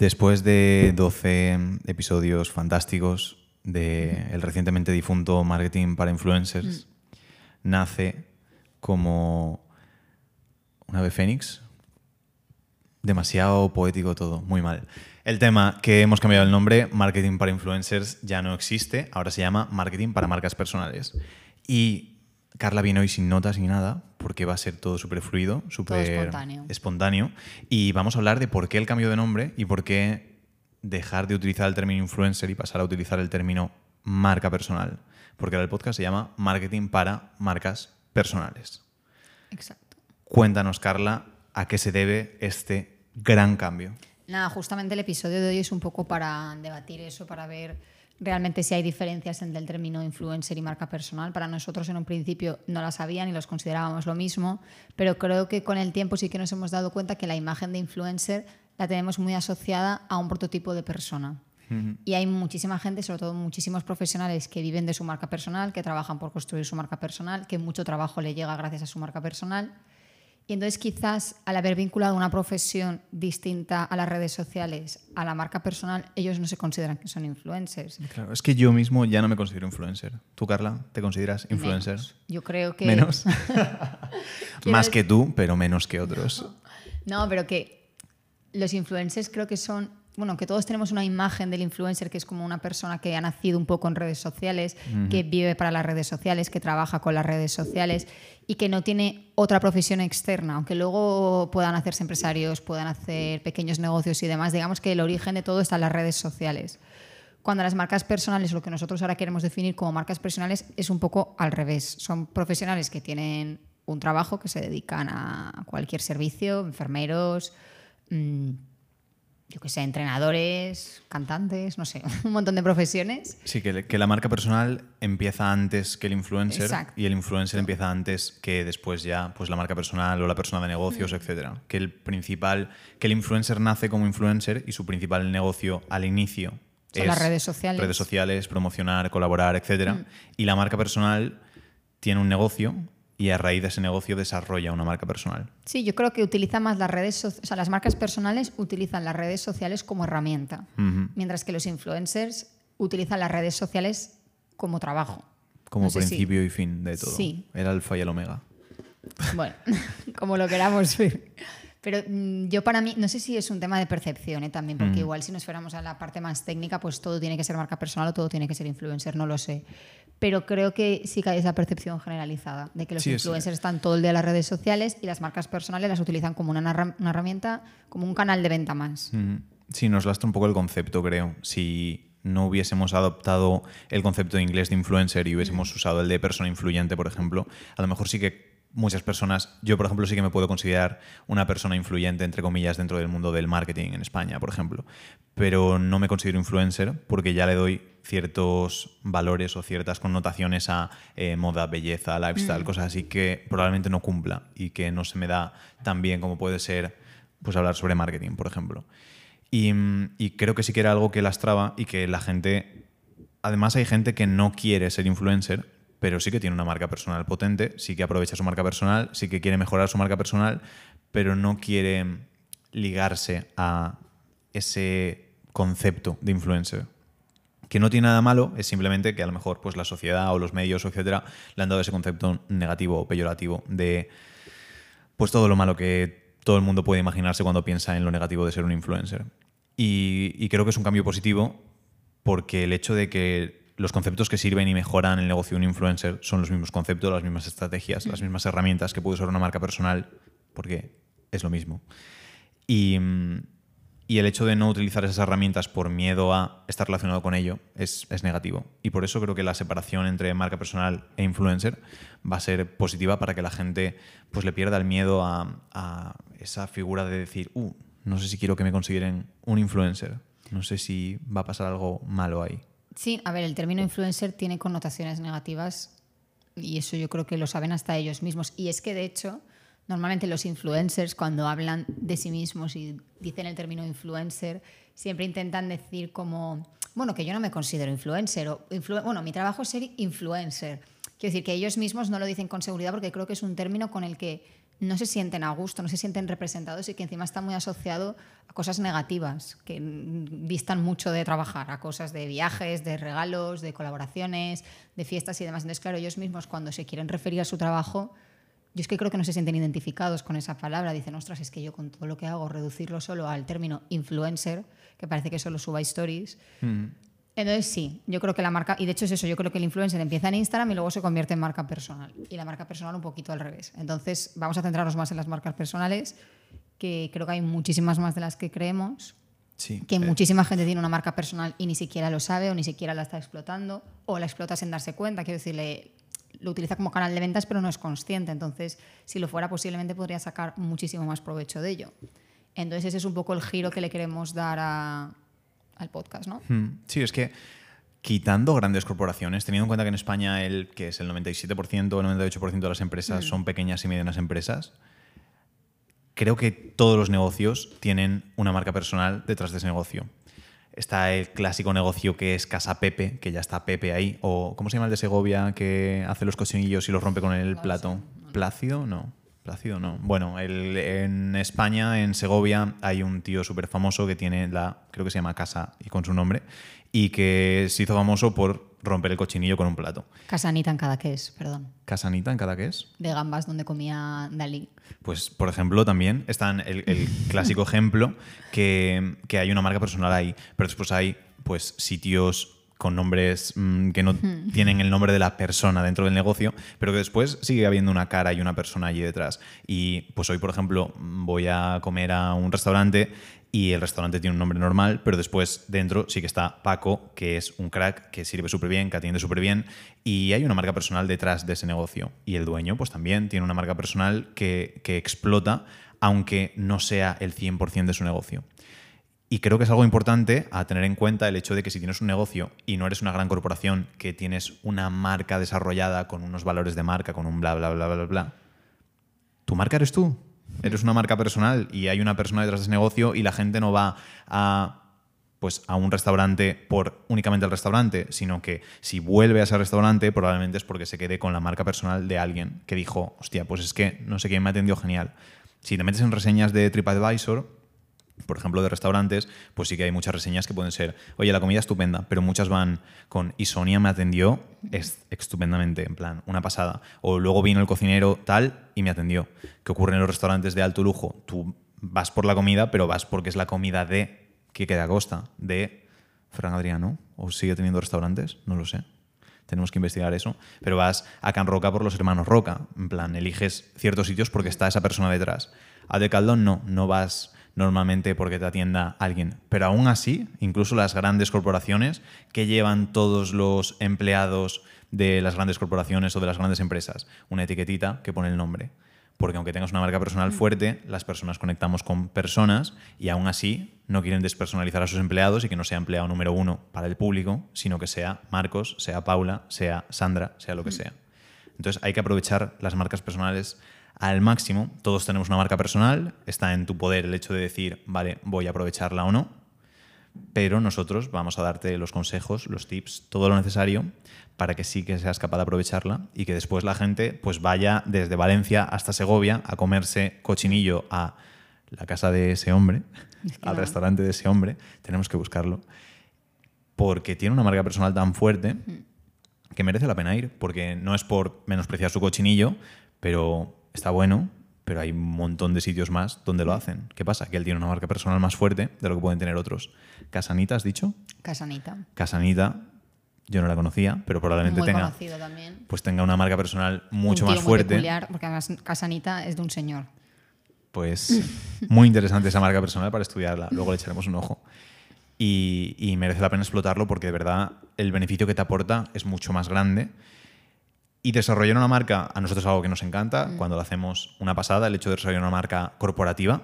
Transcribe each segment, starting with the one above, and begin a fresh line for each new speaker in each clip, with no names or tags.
Después de 12 episodios fantásticos del el recientemente difunto Marketing para Influencers, nace como un ave fénix. Demasiado poético todo, muy mal. El tema que hemos cambiado el nombre, Marketing para Influencers, ya no existe, ahora se llama Marketing para Marcas Personales. Y Carla viene hoy sin notas ni nada, porque va a ser todo súper fluido, súper
espontáneo.
espontáneo. Y vamos a hablar de por qué el cambio de nombre y por qué dejar de utilizar el término influencer y pasar a utilizar el término marca personal. Porque ahora el podcast se llama Marketing para Marcas Personales.
Exacto.
Cuéntanos, Carla, a qué se debe este gran cambio.
Nada, justamente el episodio de hoy es un poco para debatir eso, para ver realmente si hay diferencias entre el término influencer y marca personal. Para nosotros en un principio no las había ni los considerábamos lo mismo, pero creo que con el tiempo sí que nos hemos dado cuenta que la imagen de influencer la tenemos muy asociada a un prototipo de persona. Y hay muchísima gente, sobre todo muchísimos profesionales que viven de su marca personal, que trabajan por construir su marca personal, que mucho trabajo le llega gracias a su marca personal. Y entonces quizás al haber vinculado una profesión distinta a las redes sociales, a la marca personal, ellos no se consideran que son influencers.
Claro, es que yo mismo ya no me considero influencer. ¿Tú, Carla, te consideras influencer?
Menos. Yo creo que...
Menos. Más
decir-
que tú, pero menos que otros.
No, pero que los influencers creo que son, bueno, que todos tenemos una imagen del influencer que es como una persona que ha nacido un poco en redes sociales, que vive para las redes sociales, que trabaja con las redes sociales y que no tiene otra profesión externa, aunque luego puedan hacerse empresarios, puedan hacer pequeños negocios y demás, digamos que el origen de todo está en las redes sociales. Cuando las marcas personales, lo que nosotros ahora queremos definir como marcas personales, es un poco al revés. Son profesionales que tienen un trabajo, que se dedican a cualquier servicio, enfermeros, mm, yo qué sé, entrenadores, cantantes, no sé, un montón de profesiones.
Sí, que, que la marca personal empieza antes que el influencer
Exacto.
y el influencer empieza antes que después ya pues la marca personal o la persona de
Mm.
negocios, etcétera. Que el principal, que el influencer nace como influencer y su principal negocio al inicio
Son
es
las redes sociales. Mm.
redes sociales, promocionar, colaborar, etcétera. Y la marca personal tiene un negocio y a raíz de ese negocio desarrolla una marca personal.
Sí, yo creo que utiliza más las redes, so- o sea, las marcas personales utilizan las redes sociales como herramienta, mientras que los influencers utilizan las redes sociales como trabajo.
Como
No sé si-
principio y fin de todo.
Sí.
El alfa y el omega.
Bueno, como lo queramos ver. Pero mm, yo para mí, no sé si es un tema de percepción ¿eh? también, porque igual si nos fuéramos a la parte más técnica, pues todo tiene que ser marca personal o todo tiene que ser influencer, no lo sé. Pero creo que sí que hay esa percepción generalizada de que los
Sí,
influencers están todo el día en las redes sociales y las marcas personales las utilizan como una, herramienta, como un canal de venta más.
Ujú. Sí, nos lastra un poco el concepto, creo. Si no hubiésemos adoptado el concepto de inglés de influencer y hubiésemos usado el de persona influyente, por ejemplo, a lo mejor sí que muchas personas, yo por ejemplo sí que me puedo considerar una persona influyente, entre comillas, dentro del mundo del marketing en España, por ejemplo, pero no me considero influencer porque ya le doy ciertos valores o ciertas connotaciones a eh, moda, belleza, lifestyle, cosas así que probablemente no cumpla y que no se me da tan bien como puede ser pues hablar sobre marketing, por ejemplo. Y, mm, y creo que sí que era algo que lastraba y que la gente... Además hay gente que no quiere ser influencer, pero sí que tiene una marca personal potente, sí que aprovecha su marca personal, sí que quiere mejorar su marca personal, pero no quiere ligarse a ese concepto de influencer. Que no tiene nada malo, es simplemente que a lo mejor pues, la sociedad o los medios, etcétera, le han dado ese concepto negativo o peyorativo de pues todo lo malo que todo el mundo puede imaginarse cuando piensa en lo negativo de ser un influencer. Y, y creo que es un cambio positivo porque el hecho de que los conceptos que sirven y mejoran el negocio de un influencer son los mismos conceptos, las mismas estrategias, las mismas herramientas que puede usar una marca personal, porque es lo mismo. Y, y el hecho de no utilizar esas herramientas por miedo a estar relacionado con ello es, es negativo. Y por eso creo que la separación entre marca personal e influencer va a ser positiva para que la gente pues, le pierda el miedo a, a esa figura de decir, uh, no sé si quiero que me consideren un influencer. No sé si va a pasar algo malo ahí.
Sí, a ver, el término influencer tiene connotaciones negativas y eso yo creo que lo saben hasta ellos mismos. Y es que, de hecho, normalmente los influencers, cuando hablan de sí mismos y dicen el término influencer, siempre intentan decir como, bueno, que yo no me considero influencer, o bueno, mi trabajo es ser influencer. Quiero decir que ellos mismos no lo dicen con seguridad porque creo que es un término con el que no se sienten a gusto, no se sienten representados y que encima está muy asociado a cosas negativas, que distan mucho de trabajar, a cosas de viajes, de regalos, de colaboraciones, de fiestas y demás. Entonces, claro, ellos mismos cuando se quieren referir a su trabajo, yo es que creo que no se sienten identificados con esa palabra. Dicen, ostras, es que yo con todo lo que hago, reducirlo solo al término influencer, que parece que solo suba stories. Mm. Entonces sí, yo creo que la marca, y de hecho es eso, yo creo que el influencer empieza en Instagram y luego se convierte en marca personal. Y la marca personal un poquito al revés. Entonces vamos a centrarnos más en las marcas personales, que creo que hay muchísimas más de las que creemos.
Sí,
que muchísima gente tiene una marca personal y ni siquiera lo sabe o ni siquiera la está explotando o la explota sin darse cuenta. Quiero decirle, lo utiliza como canal de ventas pero no es consciente. Entonces, si lo fuera, posiblemente podría sacar muchísimo más provecho de ello. Entonces, ese es un poco el giro que le queremos dar a, al podcast, ¿no?
Hmm. Sí, es que quitando grandes corporaciones, teniendo en cuenta que en España el que es el 97% o el 98% de las empresas hmm. son pequeñas y medianas empresas, creo que todos los negocios tienen una marca personal detrás de ese negocio. Está el clásico negocio que es Casa Pepe, que ya está Pepe ahí, o ¿cómo se llama el de Segovia que hace los cochinillos y los rompe con el plato? Plácido, no. Plácido no. Bueno, en España, en Segovia, hay un tío súper famoso que tiene la, creo que se llama Casa y con su nombre, y que se hizo famoso por romper el cochinillo con un plato.
Casanita en cada es, perdón.
Casanita en cada es.
De gambas donde comía Dalí.
Pues, por ejemplo, también está el, el clásico ejemplo que, que hay una marca personal ahí, pero después hay pues sitios con nombres mm, que no tienen el nombre de la persona dentro del negocio, pero que después sigue habiendo una cara y una persona allí detrás. Y pues hoy, por ejemplo, voy a comer a un restaurante y el restaurante tiene un nombre normal, pero después dentro sí que está Paco, que es un crack que sirve súper bien, que atiende súper bien, y hay una marca personal detrás de ese negocio. Y el dueño, pues también tiene una marca personal que, que explota, aunque no sea el 100% de su negocio. Y creo que es algo importante a tener en cuenta el hecho de que si tienes un negocio y no eres una gran corporación, que tienes una marca desarrollada con unos valores de marca, con un bla, bla, bla, bla, bla, tu marca eres tú. Eres una marca personal y hay una persona detrás de ese negocio y la gente no va a, pues, a un restaurante por únicamente el restaurante, sino que si vuelve a ese restaurante probablemente es porque se quede con la marca personal de alguien que dijo, hostia, pues es que no sé quién me atendió genial. Si te metes en reseñas de TripAdvisor, por ejemplo, de restaurantes, pues sí que hay muchas reseñas que pueden ser, oye, la comida estupenda, pero muchas van con, y Sonia me atendió estupendamente, en plan, una pasada. O luego vino el cocinero tal y me atendió. ¿Qué ocurre en los restaurantes de alto lujo? Tú vas por la comida, pero vas porque es la comida de que queda Costa, de Fran Adriano, o sigue teniendo restaurantes, no lo sé. Tenemos que investigar eso. Pero vas a Can Roca por los hermanos Roca. En plan, eliges ciertos sitios porque está esa persona detrás. A De Caldón no, no vas normalmente porque te atienda alguien. Pero aún así, incluso las grandes corporaciones que llevan todos los empleados de las grandes corporaciones o de las grandes empresas, una etiquetita que pone el nombre. Porque aunque tengas una marca personal mm. fuerte, las personas conectamos con personas y aún así no quieren despersonalizar a sus empleados y que no sea empleado número uno para el público, sino que sea Marcos, sea Paula, sea Sandra, sea lo que mm. sea. Entonces hay que aprovechar las marcas personales al máximo. Todos tenemos una marca personal, está en tu poder el hecho de decir, vale, voy a aprovecharla o no, pero nosotros vamos a darte los consejos, los tips, todo lo necesario para que sí que seas capaz de aprovecharla y que después la gente pues vaya desde Valencia hasta Segovia a comerse cochinillo a la casa de ese hombre, al restaurante de ese hombre, tenemos que buscarlo, porque tiene una marca personal tan fuerte que merece la pena ir, porque no es por menospreciar su cochinillo, pero está bueno, pero hay un montón de sitios más donde lo hacen. ¿Qué pasa? Que él tiene una marca personal más fuerte de lo que pueden tener otros. ¿Casanita has dicho?
Casanita.
Casanita, yo no la conocía, pero probablemente tenga, pues tenga una marca personal mucho más fuerte.
Peculiar, porque además Casanita es de un señor.
Pues muy interesante esa marca personal para estudiarla. Luego le echaremos un ojo. Y, y merece la pena explotarlo porque de verdad el beneficio que te aporta es mucho más grande y desarrollar una marca, a nosotros es algo que nos encanta, mm. cuando lo hacemos una pasada, el hecho de desarrollar una marca corporativa,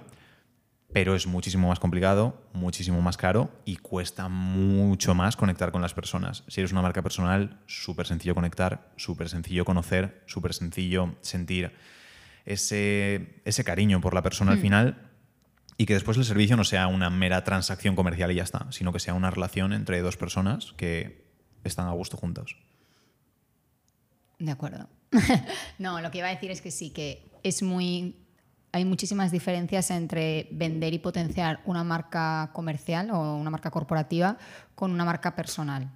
pero es muchísimo más complicado, muchísimo más caro y cuesta mucho más conectar con las personas. Si eres una marca personal, súper sencillo conectar, súper sencillo conocer, súper sencillo sentir ese, ese cariño por la persona al mm. final y que después el servicio no sea una mera transacción comercial y ya está, sino que sea una relación entre dos personas que están a gusto juntos.
De acuerdo. no, lo que iba a decir es que sí, que es muy hay muchísimas diferencias entre vender y potenciar una marca comercial o una marca corporativa con una marca personal.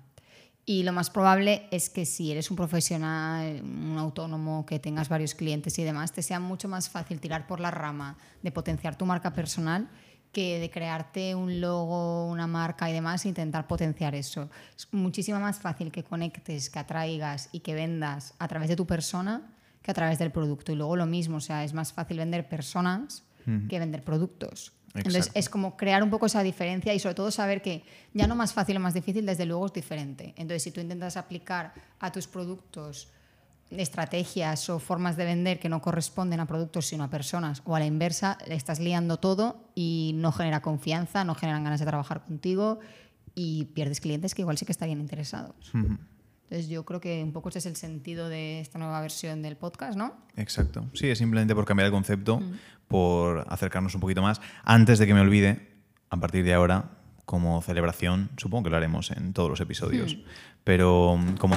Y lo más probable es que si eres un profesional, un autónomo, que tengas varios clientes y demás, te sea mucho más fácil tirar por la rama de potenciar tu marca personal que de crearte un logo, una marca y demás intentar potenciar eso. Es muchísimo más fácil que conectes, que atraigas y que vendas a través de tu persona que a través del producto. Y luego lo mismo, o sea, es más fácil vender personas que vender productos. Entonces es como crear un poco esa diferencia y sobre todo saber que ya no más fácil o más difícil, desde luego es diferente. Entonces si tú intentas aplicar a tus productos estrategias o formas de vender que no corresponden a productos sino a personas o a la inversa, le estás liando todo y no genera confianza, no generan ganas de trabajar contigo y pierdes clientes que igual sí que estarían interesados. Entonces yo creo que un poco ese es el sentido de esta nueva versión del podcast, ¿no?
Exacto. Sí, es simplemente por cambiar el concepto, por acercarnos un poquito más. Antes de que me olvide, a partir de ahora, como celebración, supongo que lo haremos en todos los episodios, pero como...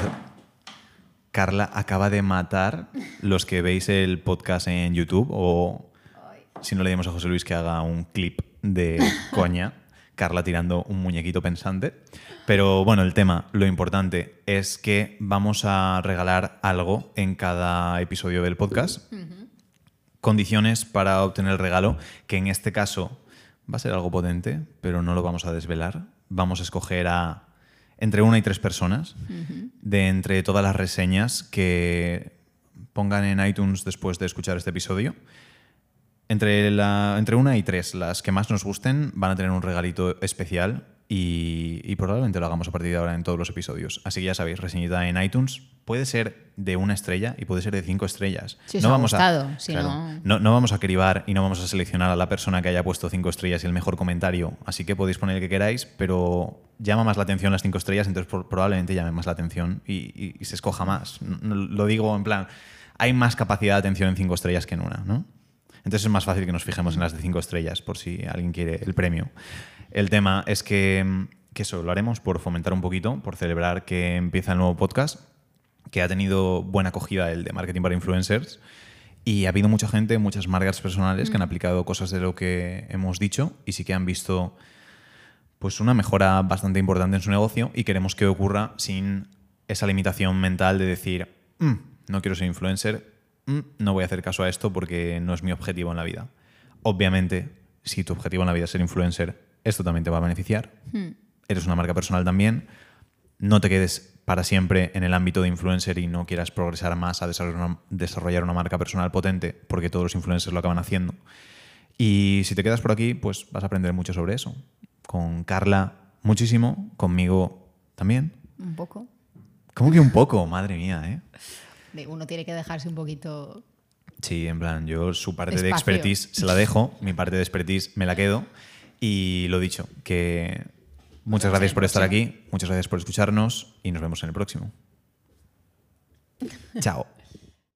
Carla acaba de matar los que veis el podcast en YouTube o si no le dimos a José Luis que haga un clip de coña, Carla tirando un muñequito pensante. Pero bueno, el tema, lo importante es que vamos a regalar algo en cada episodio del podcast. Condiciones para obtener el regalo, que en este caso va a ser algo potente, pero no lo vamos a desvelar. Vamos a escoger a entre una y tres personas de entre todas las reseñas que pongan en iTunes después de escuchar este episodio. Entre, la, entre una y tres, las que más nos gusten, van a tener un regalito especial y, probablemente lo hagamos a partir de ahora en todos los episodios. Así que ya sabéis, reseñita en iTunes puede ser de una estrella y puede ser de cinco estrellas.
Si no, vamos gustado,
a, no... no... vamos a cribar y no vamos a seleccionar a la persona que haya puesto cinco estrellas y el mejor comentario. Así que podéis poner el que queráis, pero llama más la atención las cinco estrellas, entonces probablemente llame más la atención y, se escoja más. lo digo en plan, hay más capacidad de atención en cinco estrellas que en una, ¿no? Entonces es más fácil que nos fijemos en las de cinco estrellas por si alguien quiere el premio. El tema es que, eso lo haremos por fomentar un poquito, por celebrar que empieza el nuevo podcast, que ha tenido buena acogida el de marketing para influencers. Y ha habido mucha gente, muchas marcas personales que han mm. aplicado cosas de lo que hemos dicho y sí que han visto pues una mejora bastante importante en su negocio y queremos que ocurra sin esa limitación mental de decir, mm, no quiero ser influencer, mm, no voy a hacer caso a esto porque no es mi objetivo en la vida. Obviamente, si tu objetivo en la vida es ser influencer, esto también te va a beneficiar. Hmm. Eres una marca personal también. No te quedes para siempre en el ámbito de influencer y no quieras progresar más a desarrollar una, marca personal potente, porque todos los influencers lo acaban haciendo. Y si te quedas por aquí, pues vas a aprender mucho sobre eso. Con Carla, muchísimo. Conmigo también.
Un poco.
¿Cómo que un poco? Madre mía, ¿eh?
Uno tiene que dejarse un poquito.
Sí, en plan, yo su parte de expertise se la dejo, mi parte de expertise me la quedo. Y lo dicho, que muchas gracias por estar aquí, muchas gracias por escucharnos y nos vemos en el próximo. Chao.